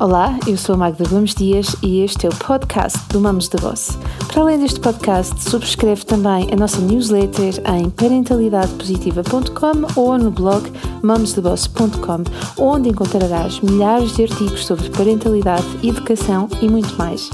Olá, eu sou a Magda Gomes Dias e este é o podcast do Mamos da Boss. Para além deste podcast, subscreve também a nossa newsletter em parentalidadepositiva.com ou no blog mamosdaboss.com, onde encontrarás milhares de artigos sobre parentalidade, educação e muito mais.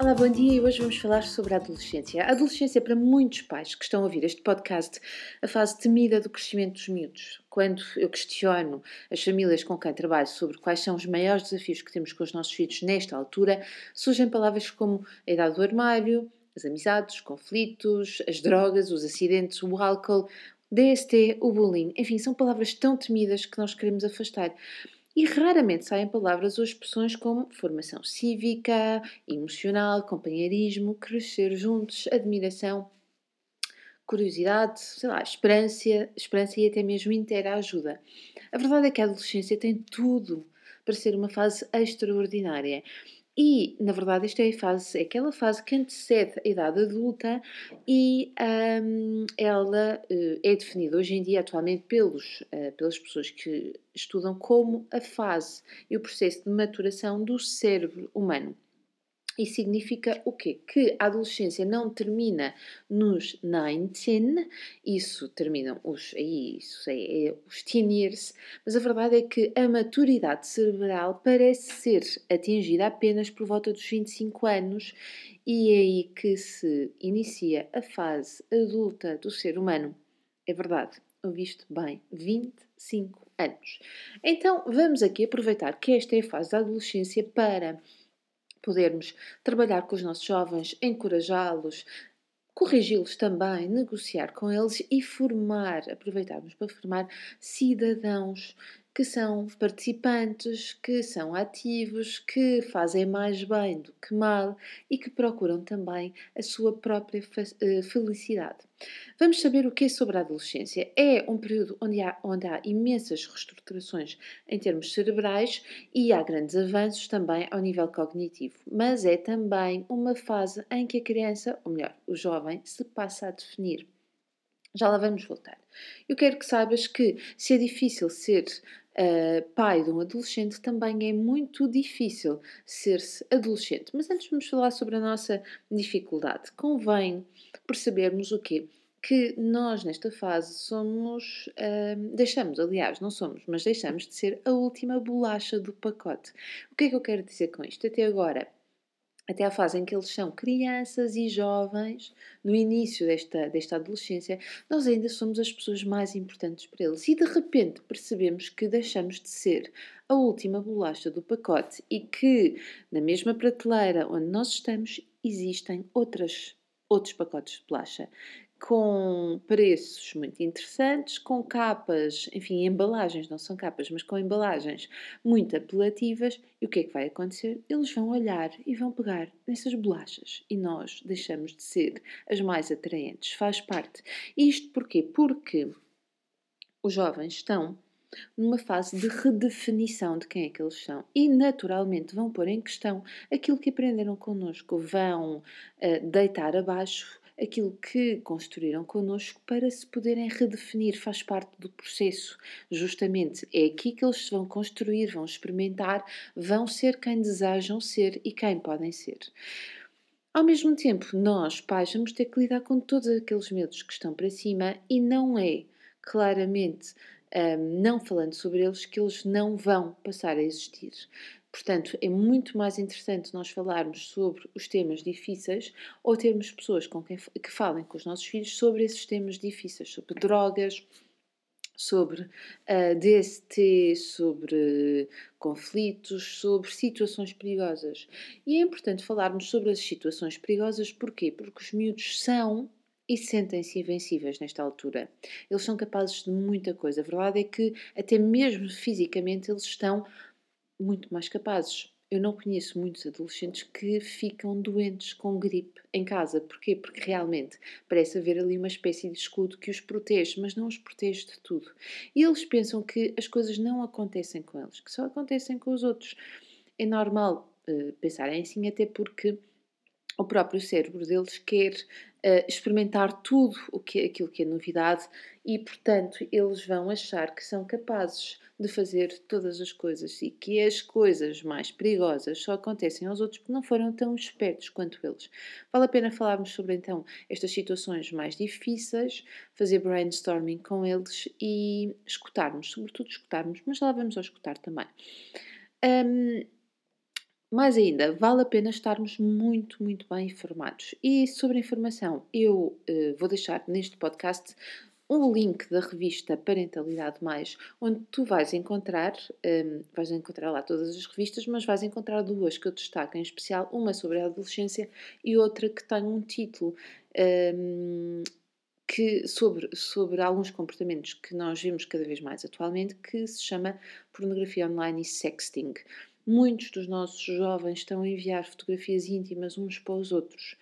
Olá, bom dia e hoje vamos falar sobre a adolescência. A adolescência, para muitos pais que estão a ouvir este podcast, a fase temida do crescimento dos miúdos. Quando eu questiono as famílias com quem trabalho sobre quais são os maiores desafios que temos com os nossos filhos nesta altura, surgem palavras como a idade do armário, as amizades, os conflitos, as drogas, os acidentes, o álcool, DST, o bullying. Enfim, são palavras tão temidas que nós queremos afastar e raramente saem palavras ou expressões como formação cívica, emocional, companheirismo, crescer juntos, admiração, curiosidade, sei lá, esperança, esperança e até mesmo interajuda. A verdade é que a adolescência tem tudo para ser uma fase extraordinária. E, na verdade, esta é, a fase, é aquela fase que antecede a idade adulta e um, ela uh, é definida hoje em dia, atualmente, pelos, uh, pelas pessoas que estudam como a fase e o processo de maturação do cérebro humano. Isso significa o quê? Que a adolescência não termina nos 19, isso terminam os, isso é, é os teen years, mas a verdade é que a maturidade cerebral parece ser atingida apenas por volta dos 25 anos e é aí que se inicia a fase adulta do ser humano. É verdade, ouviste bem, 25 anos. Então vamos aqui aproveitar que esta é a fase da adolescência para podermos trabalhar com os nossos jovens, encorajá-los, corrigi-los também, negociar com eles e formar, aproveitarmos para formar cidadãos que são participantes, que são ativos, que fazem mais bem do que mal e que procuram também a sua própria eh, felicidade. Vamos saber o que é sobre a adolescência. É um período onde há, onde há imensas reestruturações em termos cerebrais e há grandes avanços também ao nível cognitivo, mas é também uma fase em que a criança, ou melhor, o jovem, se passa a definir. Já lá vamos voltar. Eu quero que saibas que se é difícil ser uh, pai de um adolescente, também é muito difícil ser-se adolescente. Mas antes vamos falar sobre a nossa dificuldade. Convém percebermos o quê? que nós nesta fase somos, uh, deixamos, aliás, não somos, mas deixamos de ser a última bolacha do pacote. O que é que eu quero dizer com isto? Até agora, até à fase em que eles são crianças e jovens, no início desta, desta adolescência, nós ainda somos as pessoas mais importantes para eles. E de repente percebemos que deixamos de ser a última bolacha do pacote e que, na mesma prateleira onde nós estamos, existem outras, outros pacotes de bolacha com preços muito interessantes, com capas, enfim, embalagens, não são capas, mas com embalagens muito apelativas. E o que é que vai acontecer? Eles vão olhar e vão pegar nessas bolachas e nós deixamos de ser as mais atraentes. Faz parte. Isto porquê? Porque os jovens estão numa fase de redefinição de quem é que eles são e naturalmente vão pôr em questão aquilo que aprenderam connosco, vão uh, deitar abaixo aquilo que construíram connosco para se poderem redefinir, faz parte do processo. Justamente é aqui que eles vão construir, vão experimentar, vão ser quem desejam ser e quem podem ser. Ao mesmo tempo, nós, pais, vamos ter que lidar com todos aqueles medos que estão para cima e não é claramente um, não falando sobre eles que eles não vão passar a existir. Portanto, é muito mais interessante nós falarmos sobre os temas difíceis ou termos pessoas com quem, que falem com os nossos filhos sobre esses temas difíceis, sobre drogas, sobre uh, ah, DST, sobre conflitos, sobre situações perigosas. E é importante falarmos sobre as situações perigosas, porquê? Porque os miúdos são e sentem-se invencíveis nesta altura. Eles são capazes de muita coisa. A verdade é que, até mesmo fisicamente, eles estão muito mais capazes. Eu não conheço muitos adolescentes que ficam doentes com gripe em casa. Porquê? Porque realmente parece haver ali uma espécie de escudo que os protege, mas não os protege de tudo. E eles pensam que as coisas não acontecem com eles, que só acontecem com os outros. É normal uh, pensarem assim, até porque o próprio cérebro deles quer uh, experimentar tudo o que, aquilo que é novidade e, portanto, eles vão achar que são capazes de fazer todas as coisas e que as coisas mais perigosas só acontecem aos outros porque não foram tão espertos quanto eles. Vale a pena falarmos sobre então estas situações mais difíceis, fazer brainstorming com eles e escutarmos, sobretudo escutarmos, mas lá vamos ao escutar também. Um, mais ainda, vale a pena estarmos muito, muito bem informados. E sobre informação, eu uh, vou deixar neste podcast um link da revista Parentalidade Mais, onde tu vais encontrar, um, ehm, vais encontrar lá todas as revistas, mas vais encontrar duas que eu destaco em especial, uma sobre a adolescência e outra que tem um título um, ehm, que, sobre, sobre alguns comportamentos que nós vemos cada vez mais atualmente, que se chama pornografia online e sexting. Muitos dos nossos jovens estão a enviar fotografias íntimas uns para os outros.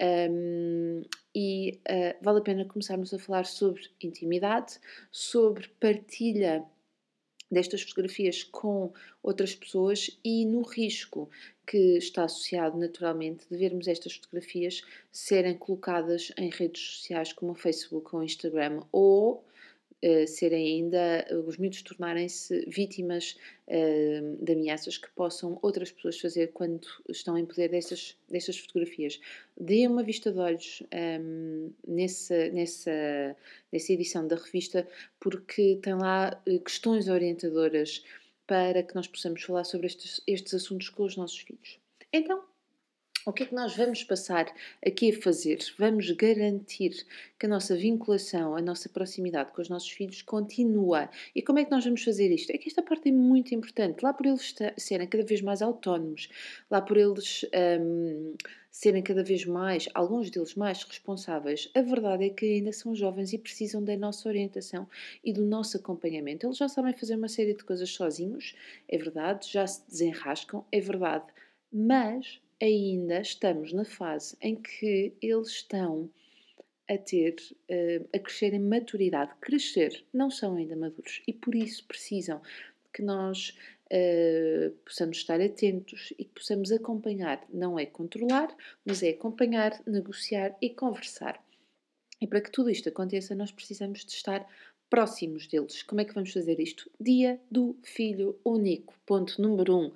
Um, e uh, vale a pena começarmos a falar sobre intimidade, sobre partilha destas fotografias com outras pessoas e no risco que está associado naturalmente de vermos estas fotografias serem colocadas em redes sociais como o Facebook ou o Instagram ou uh, serem ainda, uh, os miúdos tornarem-se vítimas uh, de ameaças que possam outras pessoas fazer quando estão em poder dessas, dessas fotografias. Dê uma vista de olhos um, nessa, nessa, nessa edição da revista, porque tem lá questões orientadoras para que nós possamos falar sobre estes, estes assuntos com os nossos filhos. Então, o que é que nós vamos passar aqui a fazer? Vamos garantir que a nossa vinculação, a nossa proximidade com os nossos filhos continua. E como é que nós vamos fazer isto? É que esta parte é muito importante. Lá por eles serem cada vez mais autónomos, lá por eles um, serem cada vez mais, alguns deles mais responsáveis, a verdade é que ainda são jovens e precisam da nossa orientação e do nosso acompanhamento. Eles já sabem fazer uma série de coisas sozinhos, é verdade, já se desenrascam, é verdade, mas ainda estamos na fase em que eles estão a ter, uh, a crescer em maturidade. Crescer, não são ainda maduros e por isso precisam que nós uh, possamos estar atentos e que possamos acompanhar. Não é controlar, mas é acompanhar, negociar e conversar. E para que tudo isto aconteça, nós precisamos de estar próximos deles. Como é que vamos fazer isto? Dia do Filho Único. Ponto número um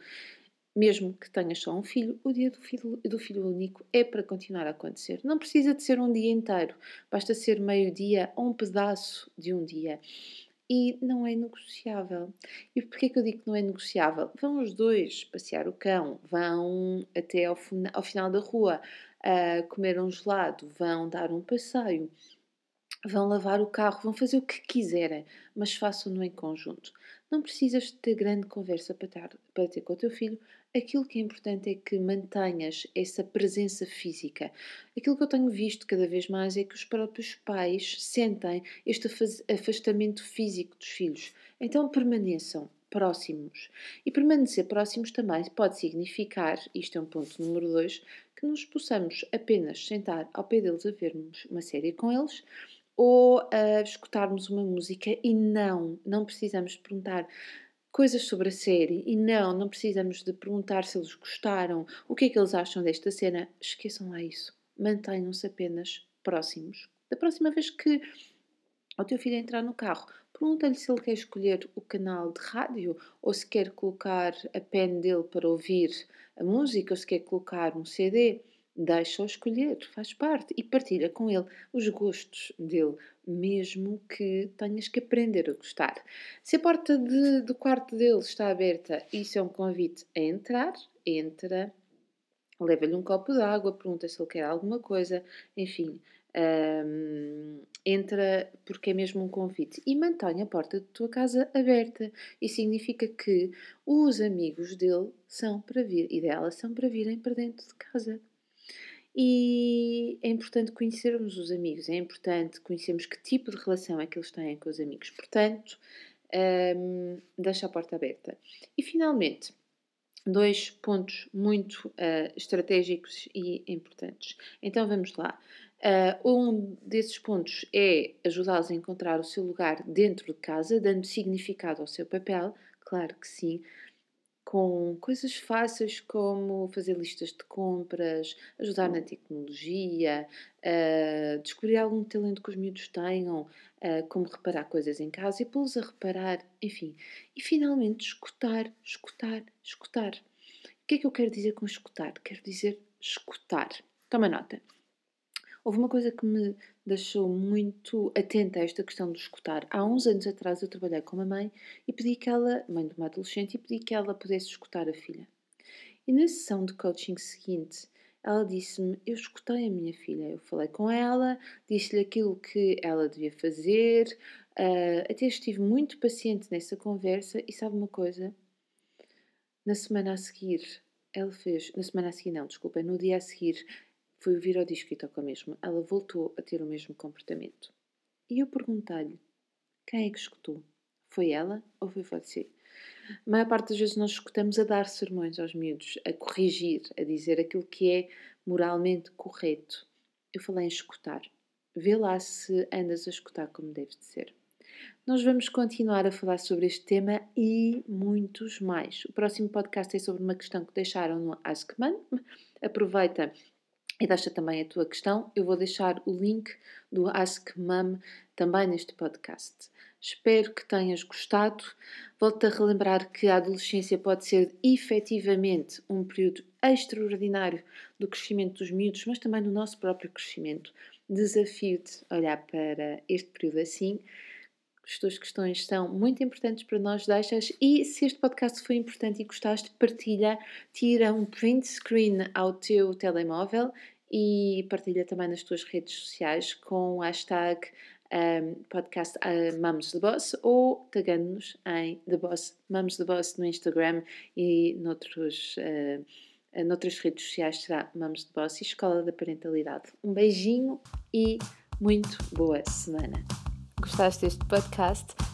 mesmo que tenhas só um filho, o dia do filho, do filho único é para continuar a acontecer. Não precisa de ser um dia inteiro, basta ser meio dia ou um pedaço de um dia. E não é negociável. E porquê que eu digo que não é negociável? Vão os dois passear o cão, vão até ao, ao final da rua uh, comer um gelado, vão dar um passeio, vão lavar o carro, vão fazer o que quiserem, mas façam-no em conjunto. Não precisas de ter grande conversa para ter, para ter com o teu filho, aquilo que é importante é que mantenhas essa presença física. Aquilo que eu tenho visto cada vez mais é que os próprios pais sentem este afastamento físico dos filhos. Então permaneçam próximos. E permanecer próximos também pode significar, isto é um ponto número dois, que nos possamos apenas sentar ao pé deles a vermos uma série com eles ou a escutarmos uma música e não, não precisamos perguntar coisas sobre a série e não, não precisamos de perguntar se eles gostaram, o que é que eles acham desta cena. Esqueçam lá isso. Mantenham-se apenas próximos. Da próxima vez que o teu filho entrar no carro, pergunta-lhe se ele quer escolher o canal de rádio ou se quer colocar a pen dele para ouvir a música ou se quer colocar um CD. Deixa-o escolher, faz parte e partilha com ele os gostos dele, mesmo que tenhas que aprender a gostar. Se a porta de, do quarto dele está aberta, isso é um convite a entrar, entra, leva-lhe um copo de água, pergunta se ele quer alguma coisa, enfim, um, entra porque é mesmo um convite e mantém a porta da tua casa aberta. Isso significa que os amigos dele são para vir e dela são para virem para dentro de casa. E é importante conhecermos os amigos, é importante conhecermos que tipo de relação é que eles têm com os amigos. Portanto, um, deixa a porta aberta. E finalmente, dois pontos muito uh, estratégicos e importantes. Então vamos lá. Uh, um desses pontos é ajudá-los a encontrar o seu lugar dentro de casa, dando significado ao seu papel, claro que sim. Com coisas fáceis como fazer listas de compras, ajudar na tecnologia, uh, descobrir algum talento que os miúdos tenham, uh, como reparar coisas em casa e pô-los a reparar, enfim. E finalmente, escutar, escutar, escutar. O que é que eu quero dizer com escutar? Quero dizer escutar. Toma nota. Houve uma coisa que me deixou muito atenta a esta questão de escutar. Há uns anos atrás eu trabalhei com uma mãe e pedi que ela, mãe de uma adolescente, e pedi que ela pudesse escutar a filha. E na sessão de coaching seguinte, ela disse-me: Eu escutei a minha filha, eu falei com ela, disse-lhe aquilo que ela devia fazer, uh, até estive muito paciente nessa conversa. E sabe uma coisa? Na semana a seguir, ela fez, na semana a seguir, não, desculpa, no dia a seguir, foi ouvir ao disco e toca mesmo. Ela voltou a ter o mesmo comportamento. E eu perguntei-lhe: quem é que escutou? Foi ela ou foi você? A maior parte das vezes nós escutamos a dar sermões aos miúdos, a corrigir, a dizer aquilo que é moralmente correto. Eu falei em escutar. Vê lá se andas a escutar como deve de ser. Nós vamos continuar a falar sobre este tema e muitos mais. O próximo podcast é sobre uma questão que deixaram no Ask Mom. Aproveita e deixa também a tua questão. Eu vou deixar o link do Ask Mum também neste podcast. Espero que tenhas gostado. Volto a relembrar que a adolescência pode ser efetivamente um período extraordinário do crescimento dos miúdos, mas também do nosso próprio crescimento. Desafio-te a olhar para este período assim. As tuas questões são muito importantes para nós, deixas. E se este podcast foi importante e gostaste, partilha, tira um print screen ao teu telemóvel e partilha também nas tuas redes sociais com o hashtag um, podcast uh, Mums the Boss ou tagando-nos em The Boss, Mums the Boss no Instagram e noutros, uh, noutras redes sociais será Mums the Boss e Escola da Parentalidade. Um beijinho e muito boa semana! Gostaste deste podcast?